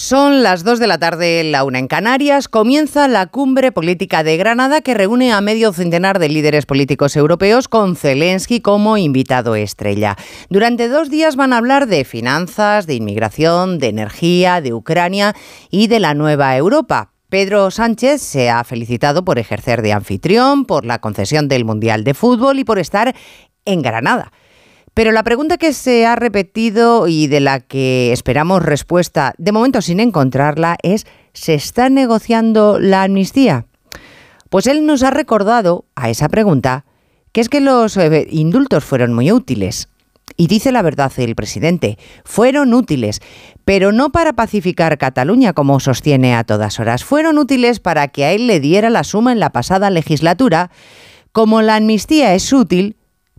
Son las 2 de la tarde, la una en Canarias. Comienza la cumbre política de Granada que reúne a medio centenar de líderes políticos europeos con Zelensky como invitado estrella. Durante dos días van a hablar de finanzas, de inmigración, de energía, de Ucrania y de la nueva Europa. Pedro Sánchez se ha felicitado por ejercer de anfitrión, por la concesión del Mundial de Fútbol y por estar en Granada. Pero la pregunta que se ha repetido y de la que esperamos respuesta, de momento sin encontrarla, es ¿se está negociando la amnistía? Pues él nos ha recordado a esa pregunta que es que los eh, indultos fueron muy útiles. Y dice la verdad el presidente, fueron útiles, pero no para pacificar Cataluña como sostiene a todas horas, fueron útiles para que a él le diera la suma en la pasada legislatura. Como la amnistía es útil,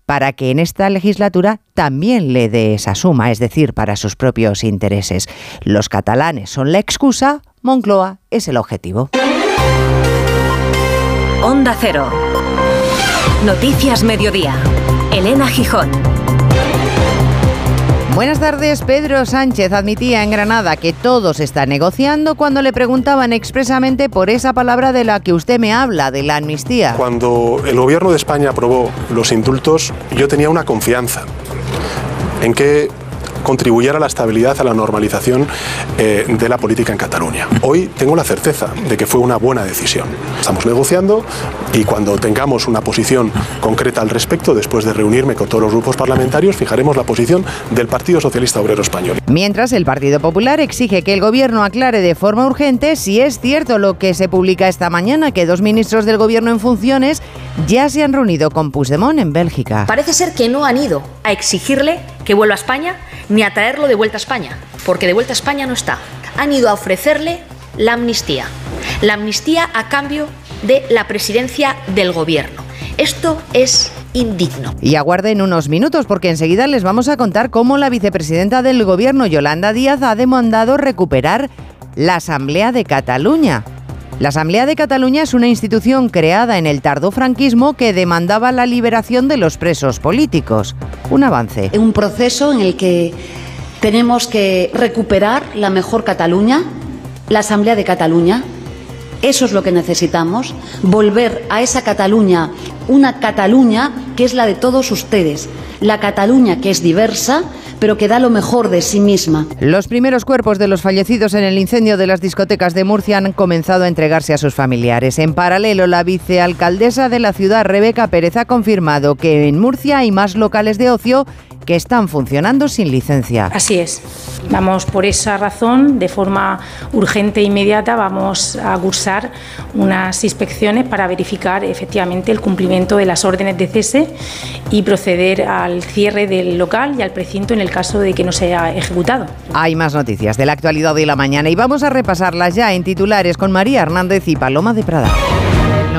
para que en esta legislatura también le dé esa suma, es decir, para sus propios intereses. Los catalanes son la excusa, Moncloa es el objetivo. Onda Cero. Noticias Mediodía. Elena Gijón. Buenas tardes. Pedro Sánchez admitía en Granada que todo se está negociando cuando le preguntaban expresamente por esa palabra de la que usted me habla, de la amnistía. Cuando el gobierno de España aprobó los indultos, yo tenía una confianza en que contribuyera a la estabilidad, a la normalización eh, de la política en Cataluña. Hoy tengo la certeza de que fue una buena decisión. Estamos negociando y cuando tengamos una posición concreta al respecto, después de reunirme con todos los grupos parlamentarios, fijaremos la posición del Partido Socialista Obrero Español. Mientras, el Partido Popular exige que el Gobierno aclare de forma urgente si es cierto lo que se publica esta mañana, que dos ministros del Gobierno en funciones ya se han reunido con Puigdemont en Bélgica. Parece ser que no han ido a exigirle que vuelva a España ni a traerlo de vuelta a España, porque de vuelta a España no está. Han ido a ofrecerle la amnistía. La amnistía a cambio de la presidencia del gobierno. Esto es indigno. Y aguarden unos minutos porque enseguida les vamos a contar cómo la vicepresidenta del gobierno, Yolanda Díaz, ha demandado recuperar la Asamblea de Cataluña. La Asamblea de Cataluña es una institución creada en el tardofranquismo que demandaba la liberación de los presos políticos. Un avance. Un proceso en el que tenemos que recuperar la mejor Cataluña, la Asamblea de Cataluña. Eso es lo que necesitamos, volver a esa Cataluña, una Cataluña que es la de todos ustedes, la Cataluña que es diversa, pero que da lo mejor de sí misma. Los primeros cuerpos de los fallecidos en el incendio de las discotecas de Murcia han comenzado a entregarse a sus familiares. En paralelo, la vicealcaldesa de la ciudad, Rebeca Pérez, ha confirmado que en Murcia hay más locales de ocio que están funcionando sin licencia. Así es. Vamos por esa razón, de forma urgente e inmediata, vamos a cursar unas inspecciones para verificar efectivamente el cumplimiento de las órdenes de cese y proceder al cierre del local y al precinto en el caso de que no sea ejecutado. Hay más noticias de la actualidad de la mañana y vamos a repasarlas ya en titulares con María Hernández y Paloma de Prada.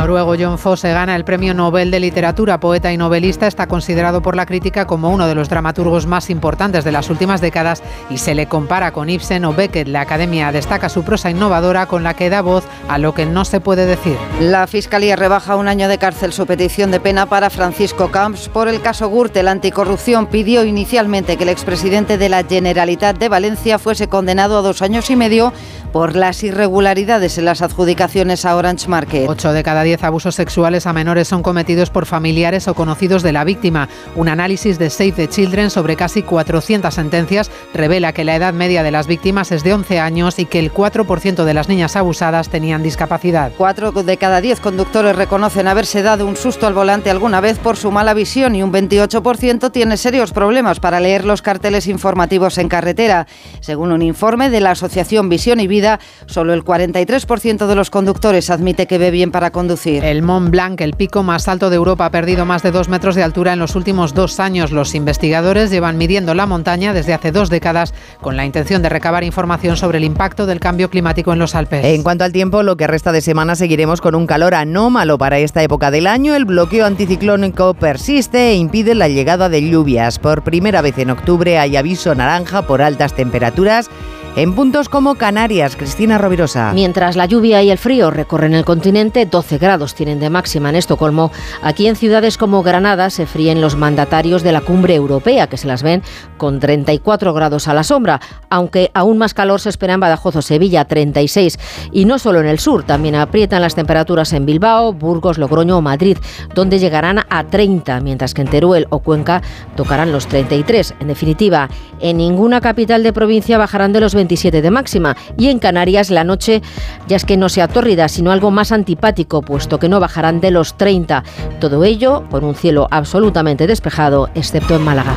Noruego John Fosse gana el Premio Nobel de Literatura. Poeta y novelista está considerado por la crítica como uno de los dramaturgos más importantes de las últimas décadas y se le compara con Ibsen o Beckett. La Academia destaca su prosa innovadora con la que da voz a lo que no se puede decir. La Fiscalía rebaja un año de cárcel su petición de pena para Francisco Camps por el caso Gürtel. Anticorrupción pidió inicialmente que el expresidente de la Generalitat de Valencia fuese condenado a dos años y medio por las irregularidades en las adjudicaciones a Orange Market. Ocho de cada diez abusos sexuales a menores son cometidos por familiares o conocidos de la víctima. Un análisis de Save the Children sobre casi 400 sentencias revela que la edad media de las víctimas es de 11 años y que el 4% de las niñas abusadas tenían discapacidad. Cuatro de cada diez conductores reconocen haberse dado un susto al volante alguna vez por su mala visión y un 28% tiene serios problemas para leer los carteles informativos en carretera. Según un informe de la Asociación Visión y Vida, solo el 43% de los conductores admite que ve bien para conducir. El Mont Blanc, el pico más alto de Europa, ha perdido más de dos metros de altura en los últimos dos años. Los investigadores llevan midiendo la montaña desde hace dos décadas con la intención de recabar información sobre el impacto del cambio climático en los Alpes. En cuanto al tiempo, lo que resta de semana seguiremos con un calor anómalo para esta época del año. El bloqueo anticiclónico persiste e impide la llegada de lluvias. Por primera vez en octubre hay aviso naranja por altas temperaturas en puntos como Canarias, Cristina Rovirosa. Mientras la lluvia y el frío recorren el continente, 12 grados tienen de máxima en Estocolmo, aquí en ciudades como Granada se fríen los mandatarios de la cumbre europea, que se las ven con 34 grados a la sombra, aunque aún más calor se espera en Badajoz o Sevilla, 36. Y no solo en el sur, también aprietan las temperaturas en Bilbao, Burgos, Logroño o Madrid, donde llegarán a 30, mientras que en Teruel o Cuenca tocarán los 33. En definitiva, en ninguna capital de provincia bajarán de los 27 de máxima y en Canarias la noche ya es que no sea tórrida, sino algo más antipático, puesto que no bajarán de los 30. Todo ello con un cielo absolutamente despejado, excepto en Málaga.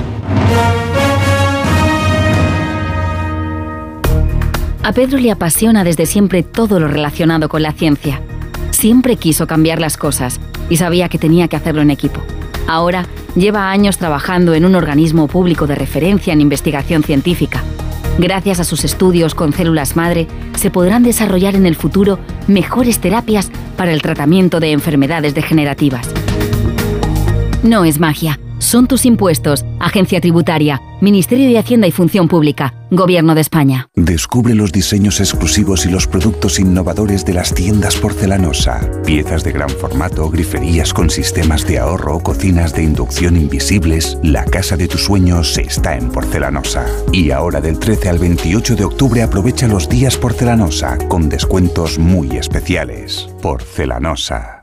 A Pedro le apasiona desde siempre todo lo relacionado con la ciencia. Siempre quiso cambiar las cosas y sabía que tenía que hacerlo en equipo. Ahora lleva años trabajando en un organismo público de referencia en investigación científica. Gracias a sus estudios con células madre, se podrán desarrollar en el futuro mejores terapias para el tratamiento de enfermedades degenerativas. No es magia, son tus impuestos, Agencia Tributaria, Ministerio de Hacienda y Función Pública, Gobierno de España. Descubre los diseños exclusivos y los productos innovadores de las tiendas porcelanosa. Piezas de gran formato, griferías con sistemas de ahorro, cocinas de inducción invisibles. La casa de tus sueños está en porcelanosa. Y ahora del 13 al 28 de octubre aprovecha los días porcelanosa con descuentos muy especiales. Porcelanosa.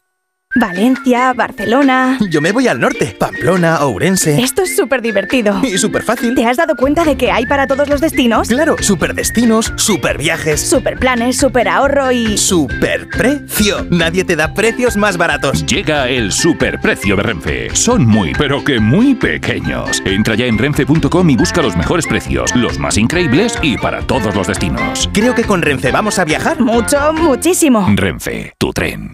Valencia, Barcelona. Yo me voy al norte, Pamplona, Ourense. Esto es súper divertido. Y súper fácil. ¿Te has dado cuenta de que hay para todos los destinos? Claro, súper destinos, súper viajes. Súper planes, súper ahorro y. ¡Súper precio! Nadie te da precios más baratos. Llega el superprecio de Renfe. Son muy, pero que muy pequeños. Entra ya en renfe.com y busca los mejores precios, los más increíbles y para todos los destinos. Creo que con Renfe vamos a viajar. Mucho, muchísimo. Renfe, tu tren.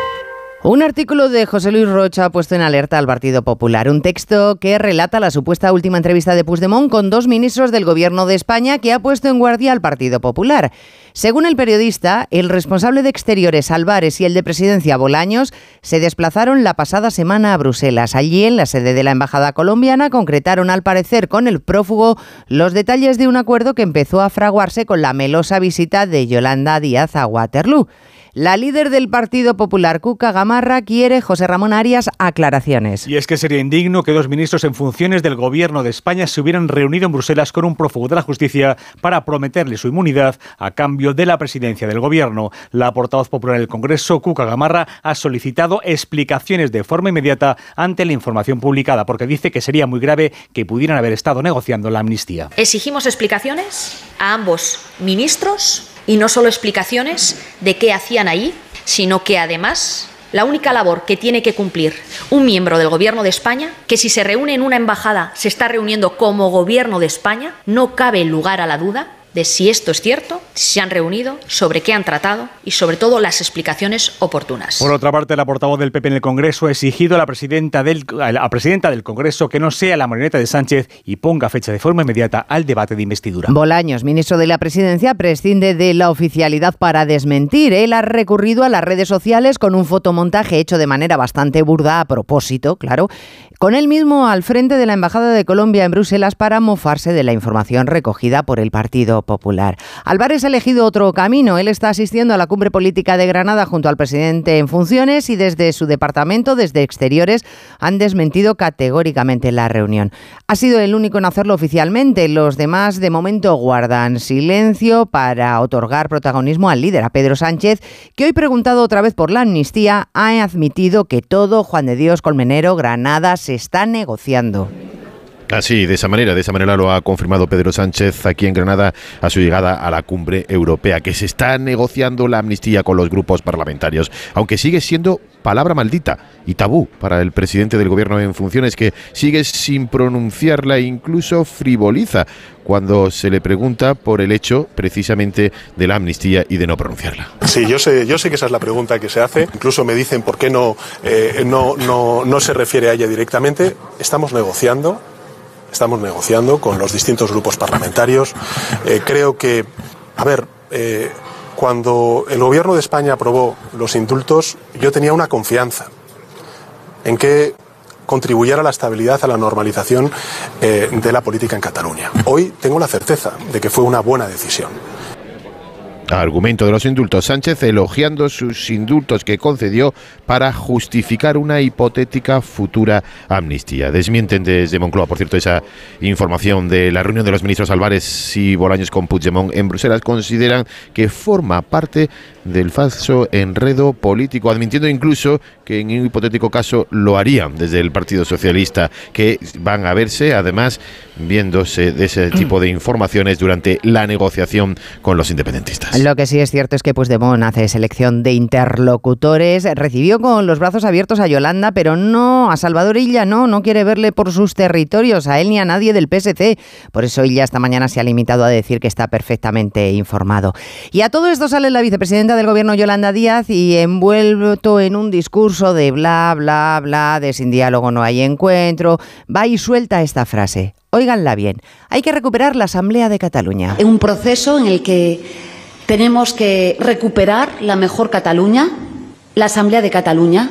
Un artículo de José Luis Rocha ha puesto en alerta al Partido Popular. Un texto que relata la supuesta última entrevista de Puigdemont con dos ministros del Gobierno de España que ha puesto en guardia al Partido Popular. Según el periodista, el responsable de Exteriores Álvarez y el de Presidencia Bolaños se desplazaron la pasada semana a Bruselas. Allí, en la sede de la Embajada colombiana, concretaron al parecer con el prófugo los detalles de un acuerdo que empezó a fraguarse con la melosa visita de Yolanda Díaz a Waterloo. La líder del Partido Popular, Cuca Gamarra, quiere, José Ramón Arias, aclaraciones. Y es que sería indigno que dos ministros en funciones del Gobierno de España se hubieran reunido en Bruselas con un prófugo de la justicia para prometerle su inmunidad a cambio de la presidencia del Gobierno. La portavoz popular del Congreso, Cuca Gamarra, ha solicitado explicaciones de forma inmediata ante la información publicada, porque dice que sería muy grave que pudieran haber estado negociando la amnistía. Exigimos explicaciones a ambos ministros y no solo explicaciones de qué hacían ahí, sino que además la única labor que tiene que cumplir un miembro del Gobierno de España, que si se reúne en una embajada se está reuniendo como Gobierno de España, no cabe lugar a la duda de si esto es cierto, si se han reunido, sobre qué han tratado y sobre todo las explicaciones oportunas. Por otra parte, la portavoz del PP en el Congreso ha exigido a la presidenta del, a la presidenta del Congreso que no sea la marioneta de Sánchez y ponga fecha de forma inmediata al debate de investidura. Bolaños, ministro de la Presidencia, prescinde de la oficialidad para desmentir. Él ha recurrido a las redes sociales con un fotomontaje hecho de manera bastante burda a propósito, claro, con él mismo al frente de la Embajada de Colombia en Bruselas para mofarse de la información recogida por el Partido Popular. Álvarez ha elegido otro camino. Él está asistiendo a la cumbre política de Granada junto al presidente en funciones y desde su departamento, desde Exteriores, han desmentido categóricamente la reunión. Ha sido el único en hacerlo oficialmente. Los demás, de momento, guardan silencio para otorgar protagonismo al líder, a Pedro Sánchez, que hoy preguntado otra vez por la amnistía, ha admitido que todo Juan de Dios Colmenero, Granada, se está negociando. Así, de esa manera, de esa manera lo ha confirmado Pedro Sánchez aquí en Granada a su llegada a la cumbre europea, que se está negociando la amnistía con los grupos parlamentarios, aunque sigue siendo palabra maldita y tabú para el presidente del gobierno en funciones que sigue sin pronunciarla e incluso frivoliza cuando se le pregunta por el hecho precisamente de la amnistía y de no pronunciarla. Sí, yo sé, yo sé que esa es la pregunta que se hace. Incluso me dicen por qué no, eh, no, no, no se refiere a ella directamente. Estamos negociando, estamos negociando con los distintos grupos parlamentarios. Eh, creo que, a ver, eh, cuando el gobierno de España aprobó los indultos, yo tenía una confianza en que contribuyera a la estabilidad, a la normalización eh, de la política en Cataluña. Hoy tengo la certeza de que fue una buena decisión. Argumento de los indultos. Sánchez elogiando sus indultos que concedió para justificar una hipotética futura amnistía. Desmienten desde Moncloa, por cierto, esa información de la reunión de los ministros Álvarez y Bolaños con Puigdemont en Bruselas. Consideran que forma parte del falso enredo político, admitiendo incluso que en un hipotético caso lo harían desde el Partido Socialista, que van a verse además viéndose de ese tipo de informaciones durante la negociación con los independentistas. Lo que sí es cierto es que Puigdemont hace selección de interlocutores, recibió con los brazos abiertos a Yolanda, pero no a Salvador Illa, no, no quiere verle por sus territorios, a él ni a nadie del PSC. Por eso Illa esta mañana se ha limitado a decir que está perfectamente informado. Y a todo esto sale la vicepresidenta del gobierno Yolanda Díaz y envuelto en un discurso de bla, bla, bla, de sin diálogo no hay encuentro, va y suelta esta frase. Óiganla bien, hay que recuperar la Asamblea de Cataluña. Un proceso en el que tenemos que recuperar la mejor Cataluña, la Asamblea de Cataluña.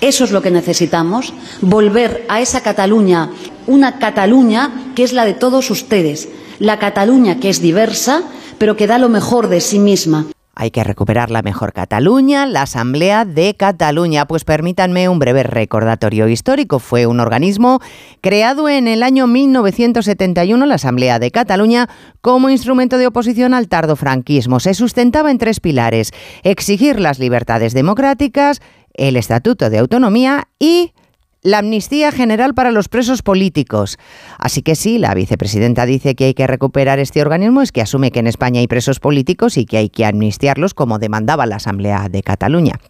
Eso es lo que necesitamos, volver a esa Cataluña, una Cataluña que es la de todos ustedes, la Cataluña que es diversa, pero que da lo mejor de sí misma. Hay que recuperar la mejor Cataluña, la Asamblea de Cataluña. Pues permítanme un breve recordatorio histórico. Fue un organismo creado en el año 1971, la Asamblea de Cataluña, como instrumento de oposición al tardofranquismo. Se sustentaba en tres pilares. Exigir las libertades democráticas, el Estatuto de Autonomía y la amnistía general para los presos políticos. Así que sí, la vicepresidenta dice que hay que recuperar este organismo, es que asume que en España hay presos políticos y que hay que amnistiarlos como demandaba la Asamblea de Cataluña.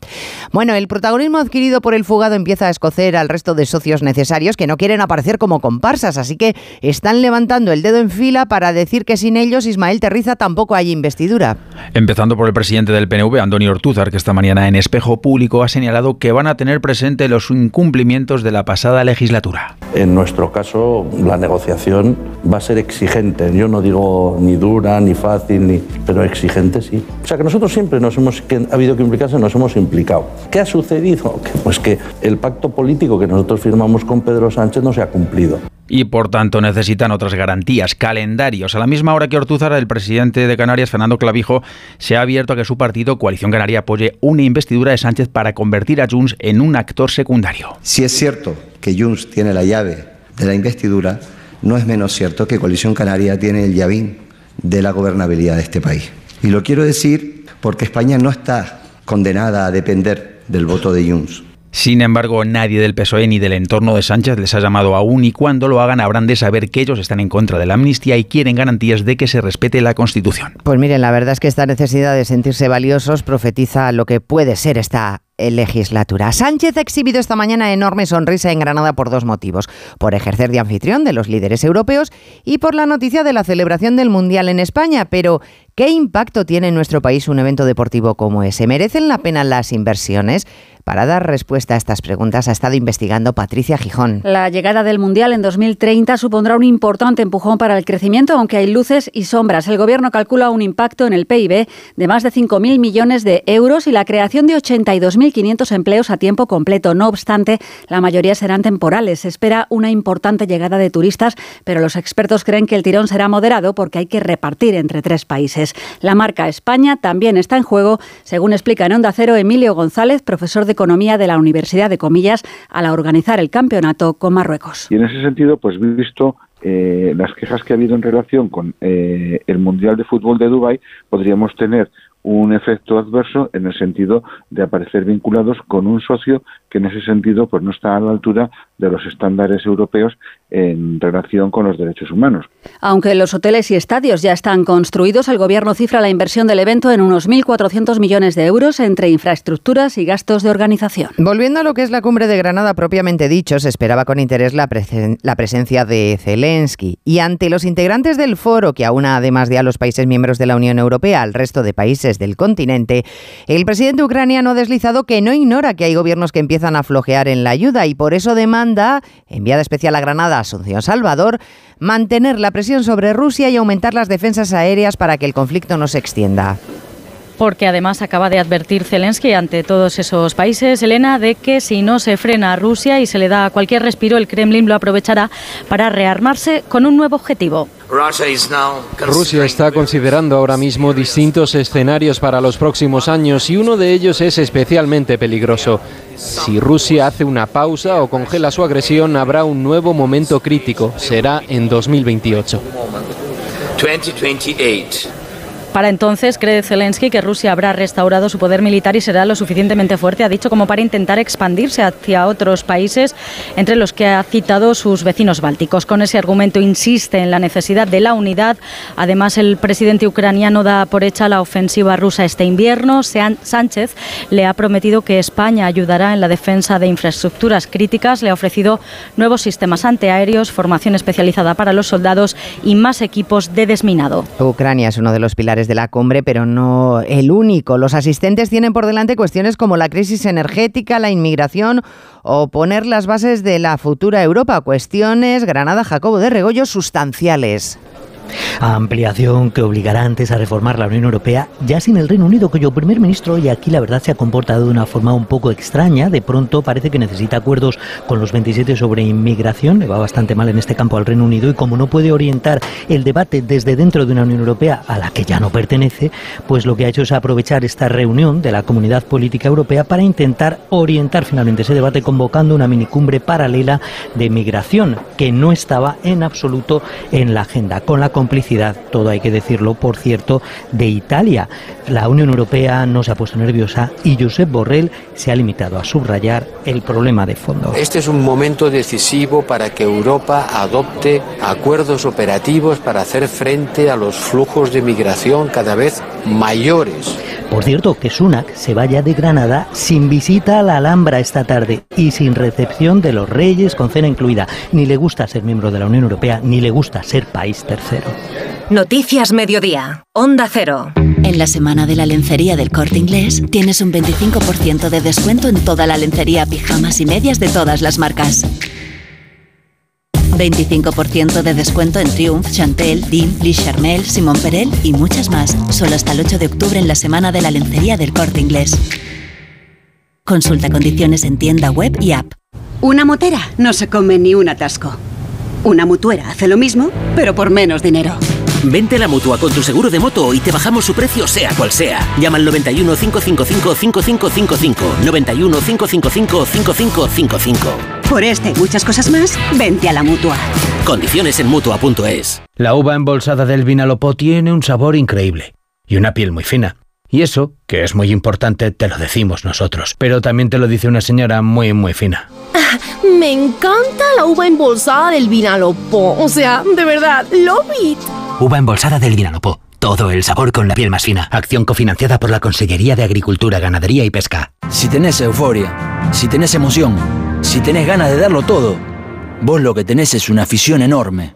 Bueno, el protagonismo adquirido por el fugado empieza a escocer al resto de socios necesarios que no quieren aparecer como comparsas, así que están levantando el dedo en fila para decir que sin ellos Ismael Terriza tampoco hay investidura. Empezando por el presidente del PNV, Antonio Ortúzar, que esta mañana en Espejo Público ha señalado que van a tener presente los incumplimientos de la pasada legislatura. En nuestro caso, la negociación va a ser exigente. Yo no digo ni dura, ni fácil, ni, pero exigente sí. O sea que nosotros siempre nos hemos, que ha habido que implicarse, nos hemos implicado. ¿Qué ha sucedido? Pues que el pacto político que nosotros firmamos con Pedro Sánchez no se ha cumplido y por tanto necesitan otras garantías, calendarios. A la misma hora que Ortúzar, el presidente de Canarias, Fernando Clavijo, se ha abierto a que su partido, Coalición Canaria, apoye una investidura de Sánchez para convertir a Junts en un actor secundario. Si es cierto que Junts tiene la llave de la investidura, no es menos cierto que Coalición Canaria tiene el llavín de la gobernabilidad de este país. Y lo quiero decir porque España no está condenada a depender del voto de Junts. Sin embargo, nadie del PSOE ni del entorno de Sánchez les ha llamado aún y cuando lo hagan habrán de saber que ellos están en contra de la amnistía y quieren garantías de que se respete la Constitución. Pues miren, la verdad es que esta necesidad de sentirse valiosos profetiza lo que puede ser esta legislatura. Sánchez ha exhibido esta mañana enorme sonrisa en Granada por dos motivos. Por ejercer de anfitrión de los líderes europeos y por la noticia de la celebración del Mundial en España. Pero, ¿qué impacto tiene en nuestro país un evento deportivo como ese? ¿Merecen la pena las inversiones? Para dar respuesta a estas preguntas ha estado investigando Patricia Gijón. La llegada del Mundial en 2030 supondrá un importante empujón para el crecimiento, aunque hay luces y sombras. El Gobierno calcula un impacto en el PIB de más de 5.000 millones de euros y la creación de 82.500 empleos a tiempo completo. No obstante, la mayoría serán temporales. Se espera una importante llegada de turistas, pero los expertos creen que el tirón será moderado porque hay que repartir entre tres países. La marca España también está en juego, según explica en Onda Cero Emilio González, profesor de Economía de la Universidad de Comillas al organizar el campeonato con Marruecos. Y en ese sentido, pues visto eh, las quejas que ha habido en relación con eh, el Mundial de Fútbol de Dubái, podríamos tener un efecto adverso en el sentido de aparecer vinculados con un socio que en ese sentido pues no está a la altura de los estándares europeos en relación con los derechos humanos. Aunque los hoteles y estadios ya están construidos, el Gobierno cifra la inversión del evento en unos 1.400 millones de euros entre infraestructuras y gastos de organización. Volviendo a lo que es la cumbre de Granada propiamente dicho, se esperaba con interés la, presen la presencia de Zelensky. Y ante los integrantes del foro, que aúna además de a los países miembros de la Unión Europea al resto de países del continente, el presidente ucraniano ha deslizado que no ignora que hay gobiernos que a flojear en la ayuda y por eso demanda, enviada especial a Granada, Asunción Salvador, mantener la presión sobre Rusia y aumentar las defensas aéreas para que el conflicto no se extienda porque además acaba de advertir Zelensky ante todos esos países, Elena, de que si no se frena a Rusia y se le da cualquier respiro, el Kremlin lo aprovechará para rearmarse con un nuevo objetivo. Rusia está considerando ahora mismo distintos escenarios para los próximos años y uno de ellos es especialmente peligroso. Si Rusia hace una pausa o congela su agresión, habrá un nuevo momento crítico. Será en 2028. Para entonces, cree Zelensky que Rusia habrá restaurado su poder militar y será lo suficientemente fuerte, ha dicho, como para intentar expandirse hacia otros países, entre los que ha citado sus vecinos bálticos. Con ese argumento insiste en la necesidad de la unidad. Además, el presidente ucraniano da por hecha la ofensiva rusa este invierno. Sánchez le ha prometido que España ayudará en la defensa de infraestructuras críticas. Le ha ofrecido nuevos sistemas antiaéreos, formación especializada para los soldados y más equipos de desminado. Ucrania es uno de los pilares de la cumbre, pero no el único. Los asistentes tienen por delante cuestiones como la crisis energética, la inmigración o poner las bases de la futura Europa. Cuestiones, Granada Jacobo de Regoyo, sustanciales ampliación que obligará antes a reformar la Unión Europea, ya sin el Reino Unido, cuyo primer ministro y aquí la verdad se ha comportado de una forma un poco extraña. De pronto parece que necesita acuerdos con los 27 sobre inmigración, le va bastante mal en este campo al Reino Unido y como no puede orientar el debate desde dentro de una Unión Europea a la que ya no pertenece, pues lo que ha hecho es aprovechar esta reunión de la Comunidad Política Europea para intentar orientar finalmente ese debate convocando una minicumbre paralela de migración que no estaba en absoluto en la agenda, con la complicidad, todo hay que decirlo, por cierto, de Italia. La Unión Europea no se ha puesto nerviosa y Josep Borrell se ha limitado a subrayar el problema de fondo. Este es un momento decisivo para que Europa adopte acuerdos operativos para hacer frente a los flujos de migración cada vez mayores. Por cierto, que Sunak se vaya de Granada sin visita a la Alhambra esta tarde y sin recepción de los reyes con cena incluida. Ni le gusta ser miembro de la Unión Europea, ni le gusta ser país tercero. Noticias Mediodía, Onda Cero. En la semana de la lencería del corte inglés tienes un 25% de descuento en toda la lencería, pijamas y medias de todas las marcas. 25% de descuento en Triumph, Chantel, Dean, Lee Charmel, Simon Perel y muchas más. Solo hasta el 8 de octubre en la semana de la lencería del corte inglés. Consulta condiciones en tienda web y app. Una motera no se come ni un atasco. Una mutuera hace lo mismo, pero por menos dinero. Vente a la mutua con tu seguro de moto y te bajamos su precio, sea cual sea. Llama al 91 555 5555. 91 555 5555. Por este y muchas cosas más, vente a la mutua. Condiciones en mutua.es. La uva embolsada del Vinalopó tiene un sabor increíble y una piel muy fina. Y eso, que es muy importante, te lo decimos nosotros. Pero también te lo dice una señora muy, muy fina. Me encanta la uva embolsada del Vinalopó. O sea, de verdad, love it. Uva embolsada del Vinalopó. Todo el sabor con la piel más fina. Acción cofinanciada por la Consellería de Agricultura, Ganadería y Pesca. Si tenés euforia, si tenés emoción, si tenés ganas de darlo todo, vos lo que tenés es una afición enorme.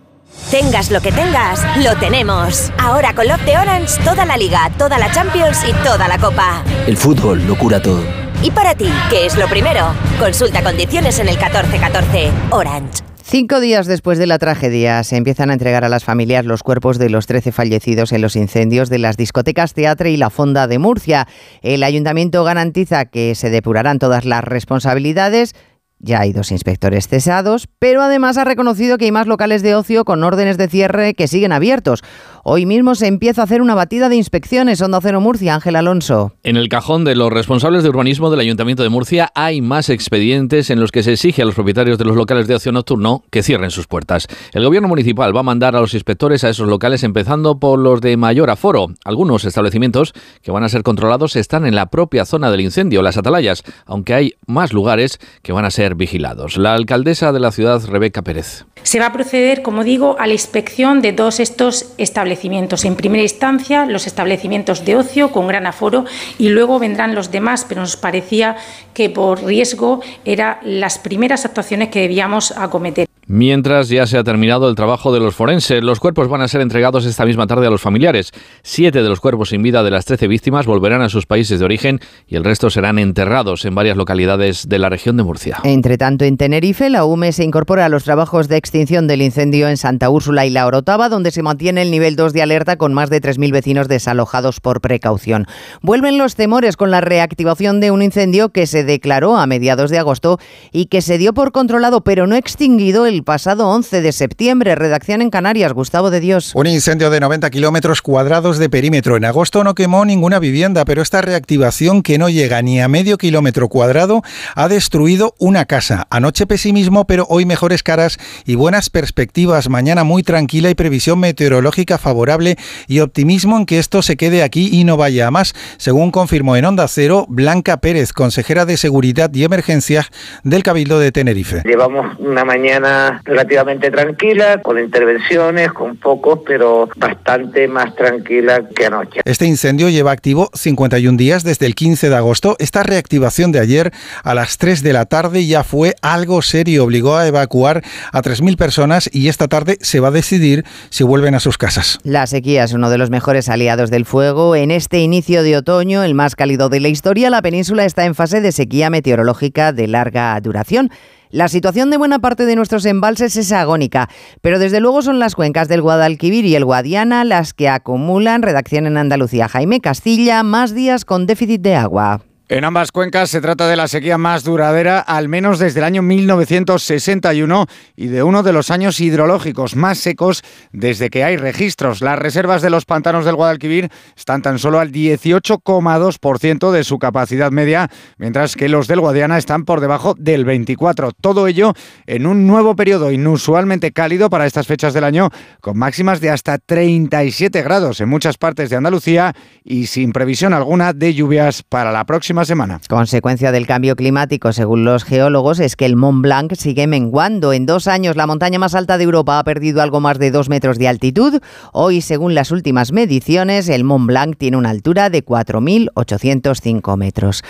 Tengas lo que tengas, lo tenemos. Ahora con Love de Orange, toda la liga, toda la Champions y toda la Copa. El fútbol lo cura todo. ¿Y para ti, qué es lo primero? Consulta condiciones en el 1414. Orange. Cinco días después de la tragedia se empiezan a entregar a las familias los cuerpos de los 13 fallecidos en los incendios de las discotecas Teatre y la Fonda de Murcia. El ayuntamiento garantiza que se depurarán todas las responsabilidades ya hay dos inspectores cesados, pero además ha reconocido que hay más locales de ocio con órdenes de cierre que siguen abiertos. Hoy mismo se empieza a hacer una batida de inspecciones. Onda Cero Murcia, Ángel Alonso. En el cajón de los responsables de urbanismo del Ayuntamiento de Murcia hay más expedientes en los que se exige a los propietarios de los locales de ocio nocturno que cierren sus puertas. El gobierno municipal va a mandar a los inspectores a esos locales empezando por los de mayor aforo. Algunos establecimientos que van a ser controlados están en la propia zona del incendio, las atalayas, aunque hay más lugares que van a ser vigilados. La alcaldesa de la ciudad, Rebeca Pérez. Se va a proceder, como digo, a la inspección de todos estos establecimientos. En primera instancia, los establecimientos de ocio con gran aforo y luego vendrán los demás, pero nos parecía que por riesgo eran las primeras actuaciones que debíamos acometer. Mientras ya se ha terminado el trabajo de los forenses, los cuerpos van a ser entregados esta misma tarde a los familiares. Siete de los cuerpos sin vida de las trece víctimas volverán a sus países de origen y el resto serán enterrados en varias localidades de la región de Murcia. Entre tanto, en Tenerife, la UME se incorpora a los trabajos de extinción del incendio en Santa Úrsula y La Orotava, donde se mantiene el nivel 2 de alerta con más de 3.000 vecinos desalojados por precaución. Vuelven los temores con la reactivación de un incendio que se declaró a mediados de agosto y que se dio por controlado pero no extinguido el pasado 11 de septiembre. Redacción en Canarias, Gustavo de Dios. Un incendio de 90 kilómetros cuadrados de perímetro. En agosto no quemó ninguna vivienda, pero esta reactivación que no llega ni a medio kilómetro cuadrado ha destruido una casa. Anoche pesimismo, pero hoy mejores caras y buenas perspectivas. Mañana muy tranquila y previsión meteorológica favorable y optimismo en que esto se quede aquí y no vaya a más, según confirmó en Onda Cero Blanca Pérez, consejera de Seguridad y Emergencias del Cabildo de Tenerife. Llevamos una mañana relativamente tranquila, con intervenciones, con pocos, pero bastante más tranquila que anoche. Este incendio lleva activo 51 días desde el 15 de agosto. Esta reactivación de ayer a las 3 de la tarde ya fue algo serio. Obligó a evacuar a 3.000 personas y esta tarde se va a decidir si vuelven a sus casas. La sequía es uno de los mejores aliados del fuego. En este inicio de otoño, el más cálido de la historia, la península está en fase de sequía meteorológica de larga duración. La situación de buena parte de nuestros embalses es agónica, pero desde luego son las cuencas del Guadalquivir y el Guadiana las que acumulan, redacción en Andalucía, Jaime Castilla, más días con déficit de agua. En ambas cuencas se trata de la sequía más duradera, al menos desde el año 1961, y de uno de los años hidrológicos más secos desde que hay registros. Las reservas de los pantanos del Guadalquivir están tan solo al 18,2% de su capacidad media, mientras que los del Guadiana están por debajo del 24%. Todo ello en un nuevo periodo inusualmente cálido para estas fechas del año, con máximas de hasta 37 grados en muchas partes de Andalucía y sin previsión alguna de lluvias para la próxima semana. Consecuencia del cambio climático, según los geólogos, es que el Mont Blanc sigue menguando. En dos años, la montaña más alta de Europa ha perdido algo más de dos metros de altitud. Hoy, según las últimas mediciones, el Mont Blanc tiene una altura de 4.805 metros.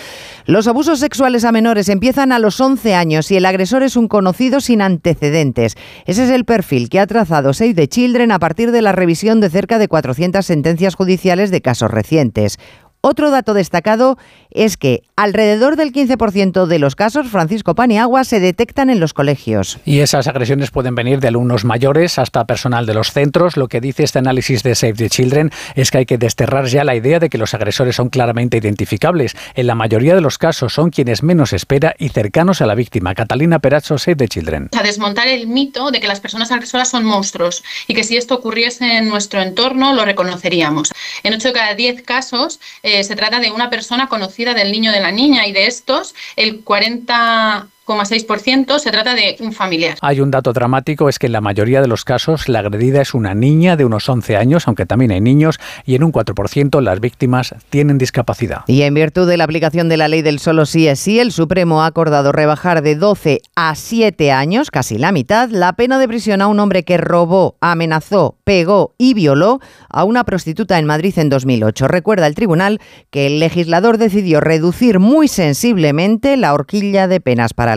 Los abusos sexuales a menores empiezan a los 11 años y el agresor es un conocido sin antecedentes. Ese es el perfil que ha trazado Save the Children a partir de la revisión de cerca de 400 sentencias judiciales de casos recientes. Otro dato destacado es que alrededor del 15% de los casos, Francisco Paniagua, se detectan en los colegios. Y esas agresiones pueden venir de alumnos mayores hasta personal de los centros. Lo que dice este análisis de Save the Children es que hay que desterrar ya la idea de que los agresores son claramente identificables. En la mayoría de los casos son quienes menos espera y cercanos a la víctima. Catalina Perazzo, Save the Children. A desmontar el mito de que las personas agresoras son monstruos y que si esto ocurriese en nuestro entorno lo reconoceríamos. En 8 de cada 10 casos, eh, se trata de una persona conocida del niño de la niña y de estos el 40 6% se trata de un familiar. Hay un dato dramático, es que en la mayoría de los casos la agredida es una niña de unos 11 años, aunque también hay niños, y en un 4% las víctimas tienen discapacidad. Y en virtud de la aplicación de la ley del solo sí es sí, el Supremo ha acordado rebajar de 12 a 7 años, casi la mitad, la pena de prisión a un hombre que robó, amenazó, pegó y violó a una prostituta en Madrid en 2008. Recuerda el tribunal que el legislador decidió reducir muy sensiblemente la horquilla de penas para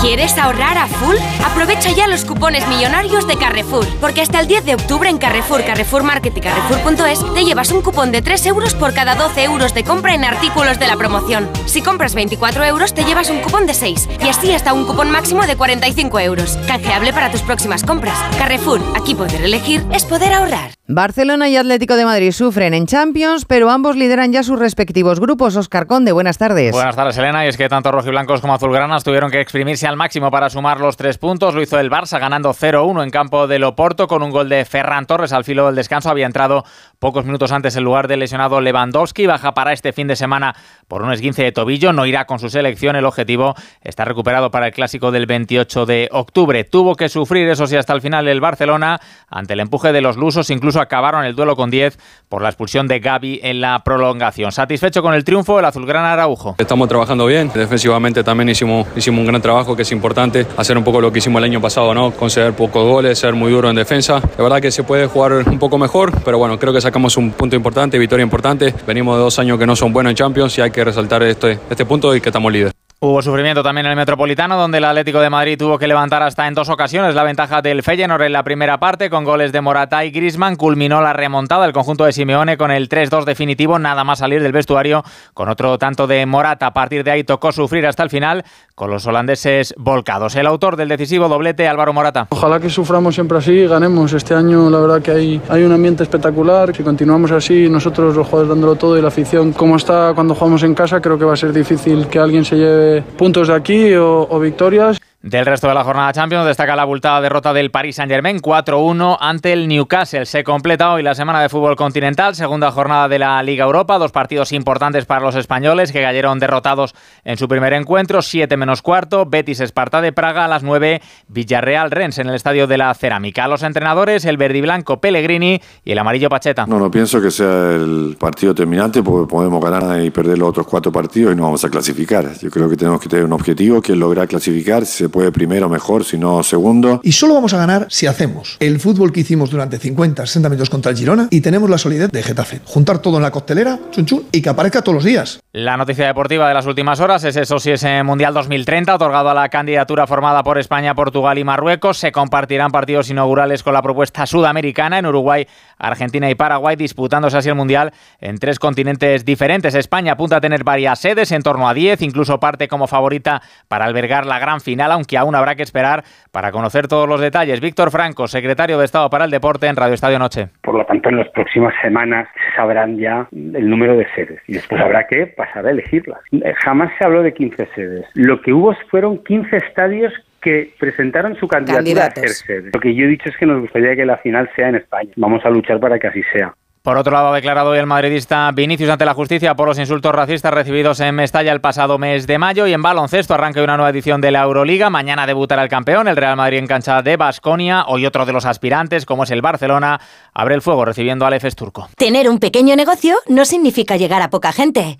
¿Quieres ahorrar a full? Aprovecha ya los cupones millonarios de Carrefour, porque hasta el 10 de octubre en Carrefour, Carrefour Market y Carrefour.es te llevas un cupón de 3 euros por cada 12 euros de compra en artículos de la promoción. Si compras 24 euros, te llevas un cupón de 6 y así hasta un cupón máximo de 45 euros. Canjeable para tus próximas compras. Carrefour, aquí poder elegir es poder ahorrar. Barcelona y Atlético de Madrid sufren en Champions, pero ambos lideran ya sus respectivos grupos. Oscar Conde, buenas tardes. Buenas tardes, Elena. Y es que tanto rojiblancos como azulgranas tuvieron que exprimirse al máximo para sumar los tres puntos. Lo hizo el Barça ganando 0-1 en campo de Loporto con un gol de Ferran Torres al filo del descanso. Había entrado pocos minutos antes en lugar del lesionado Lewandowski. Baja para este fin de semana por un esguince de tobillo. No irá con su selección. El objetivo está recuperado para el clásico del 28 de octubre. Tuvo que sufrir, eso sí, hasta el final el Barcelona ante el empuje de los lusos, incluso acabaron el duelo con 10 por la expulsión de Gaby en la prolongación. Satisfecho con el triunfo, el azulgrana Araujo. Estamos trabajando bien, defensivamente también hicimos, un gran trabajo que es importante, hacer un poco lo que hicimos el año pasado, ¿no? conceder pocos goles, ser muy duro en defensa. La verdad que se puede jugar un poco mejor, pero bueno, creo que sacamos un punto importante, victoria importante. Venimos de dos años que no son buenos en Champions y hay que resaltar este, este punto y que estamos líderes. Hubo sufrimiento también en el Metropolitano, donde el Atlético de Madrid tuvo que levantar hasta en dos ocasiones la ventaja del Feyenoord en la primera parte, con goles de Morata y Grisman. Culminó la remontada el conjunto de Simeone con el 3-2 definitivo, nada más salir del vestuario, con otro tanto de Morata. A partir de ahí tocó sufrir hasta el final, con los holandeses volcados. El autor del decisivo doblete, Álvaro Morata. Ojalá que suframos siempre así, ganemos. Este año, la verdad que hay, hay un ambiente espectacular. Si continuamos así, nosotros los jugadores dándolo todo y la afición, como está cuando jugamos en casa, creo que va a ser difícil que alguien se lleve puntos de aquí o, o victorias. Del resto de la jornada Champions destaca la abultada derrota del Paris Saint-Germain 4-1 ante el Newcastle. Se completa hoy la semana de fútbol continental, segunda jornada de la Liga Europa, dos partidos importantes para los españoles que cayeron derrotados en su primer encuentro, 7 menos cuarto, Betis Esparta de Praga a las 9, Villarreal Rennes en el estadio de la Cerámica. Los entrenadores, el verde y blanco Pellegrini y el amarillo Pacheta. No, no pienso que sea el partido terminante porque podemos ganar y perder los otros cuatro partidos y no vamos a clasificar. Yo creo que tenemos que tener un objetivo que es lograr clasificar puede primero mejor, si no segundo. Y solo vamos a ganar si hacemos el fútbol que hicimos durante 50, 60 minutos contra el Girona y tenemos la solidez de Getafe. Juntar todo en la costelera, chun chun, y que aparezca todos los días. La noticia deportiva de las últimas horas es eso, si ese Mundial 2030, otorgado a la candidatura formada por España, Portugal y Marruecos. Se compartirán partidos inaugurales con la propuesta sudamericana en Uruguay, Argentina y Paraguay, disputándose así el Mundial en tres continentes diferentes. España apunta a tener varias sedes, en torno a 10, incluso parte como favorita para albergar la gran final, aunque aún habrá que esperar para conocer todos los detalles. Víctor Franco, secretario de Estado para el Deporte en Radio Estadio Noche. Por lo tanto, en las próximas semanas se sabrán ya el número de sedes y después habrá que pasar a elegirlas. Jamás se habló de 15 sedes. Lo que hubo fueron 15 estadios que presentaron su candidatura a ser sede. Lo que yo he dicho es que nos gustaría que la final sea en España. Vamos a luchar para que así sea. Por otro lado, ha declarado hoy el madridista Vinicius ante la justicia por los insultos racistas recibidos en Mestalla el pasado mes de mayo y en baloncesto arranca una nueva edición de la Euroliga. Mañana debutará el campeón, el Real Madrid en cancha de Basconia. Hoy otro de los aspirantes, como es el Barcelona, abre el fuego recibiendo al EFES turco. Tener un pequeño negocio no significa llegar a poca gente.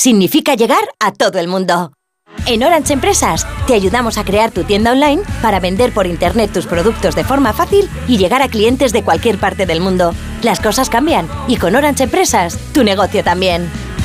Significa llegar a todo el mundo. En Orange Empresas te ayudamos a crear tu tienda online para vender por Internet tus productos de forma fácil y llegar a clientes de cualquier parte del mundo. Las cosas cambian y con Orange Empresas tu negocio también.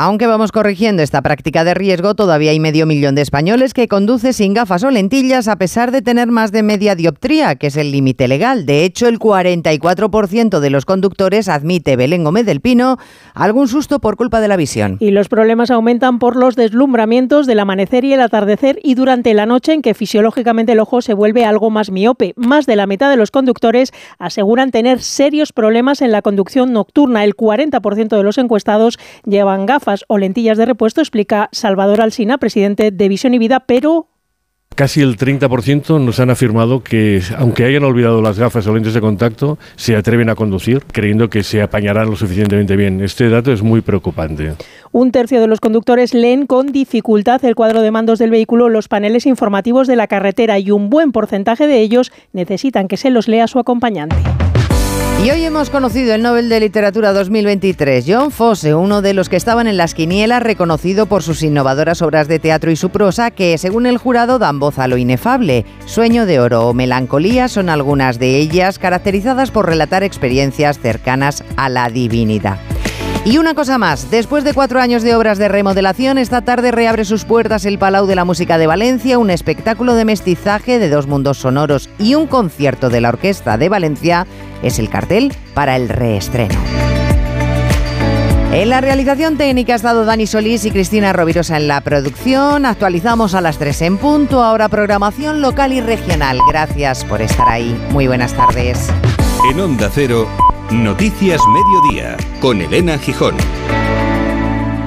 Aunque vamos corrigiendo esta práctica de riesgo, todavía hay medio millón de españoles que conduce sin gafas o lentillas a pesar de tener más de media dioptría, que es el límite legal. De hecho, el 44% de los conductores admite Belén Gómez del Pino algún susto por culpa de la visión. Y los problemas aumentan por los deslumbramientos del amanecer y el atardecer y durante la noche en que fisiológicamente el ojo se vuelve algo más miope. Más de la mitad de los conductores aseguran tener serios problemas en la conducción nocturna. El 40% de los encuestados llevan gafas o lentillas de repuesto, explica Salvador Alsina, presidente de Visión y Vida, pero Casi el 30% nos han afirmado que, aunque hayan olvidado las gafas o lentes de contacto, se atreven a conducir creyendo que se apañarán lo suficientemente bien. Este dato es muy preocupante. Un tercio de los conductores leen con dificultad el cuadro de mandos del vehículo, los paneles informativos de la carretera y un buen porcentaje de ellos necesitan que se los lea su acompañante. Y hoy hemos conocido el Nobel de Literatura 2023, John Fosse, uno de los que estaban en las quinielas, reconocido por sus innovadoras obras de teatro y su prosa, que según el jurado dan voz a lo inefable. Sueño de oro o melancolía son algunas de ellas, caracterizadas por relatar experiencias cercanas a la divinidad. Y una cosa más, después de cuatro años de obras de remodelación, esta tarde reabre sus puertas el Palau de la Música de Valencia, un espectáculo de mestizaje de dos mundos sonoros y un concierto de la Orquesta de Valencia es el cartel para el reestreno. En la realización técnica ha estado Dani Solís y Cristina Rovirosa en la producción. Actualizamos a las 3 en punto. Ahora programación local y regional. Gracias por estar ahí. Muy buenas tardes. En Onda Cero, Noticias Mediodía, con Elena Gijón.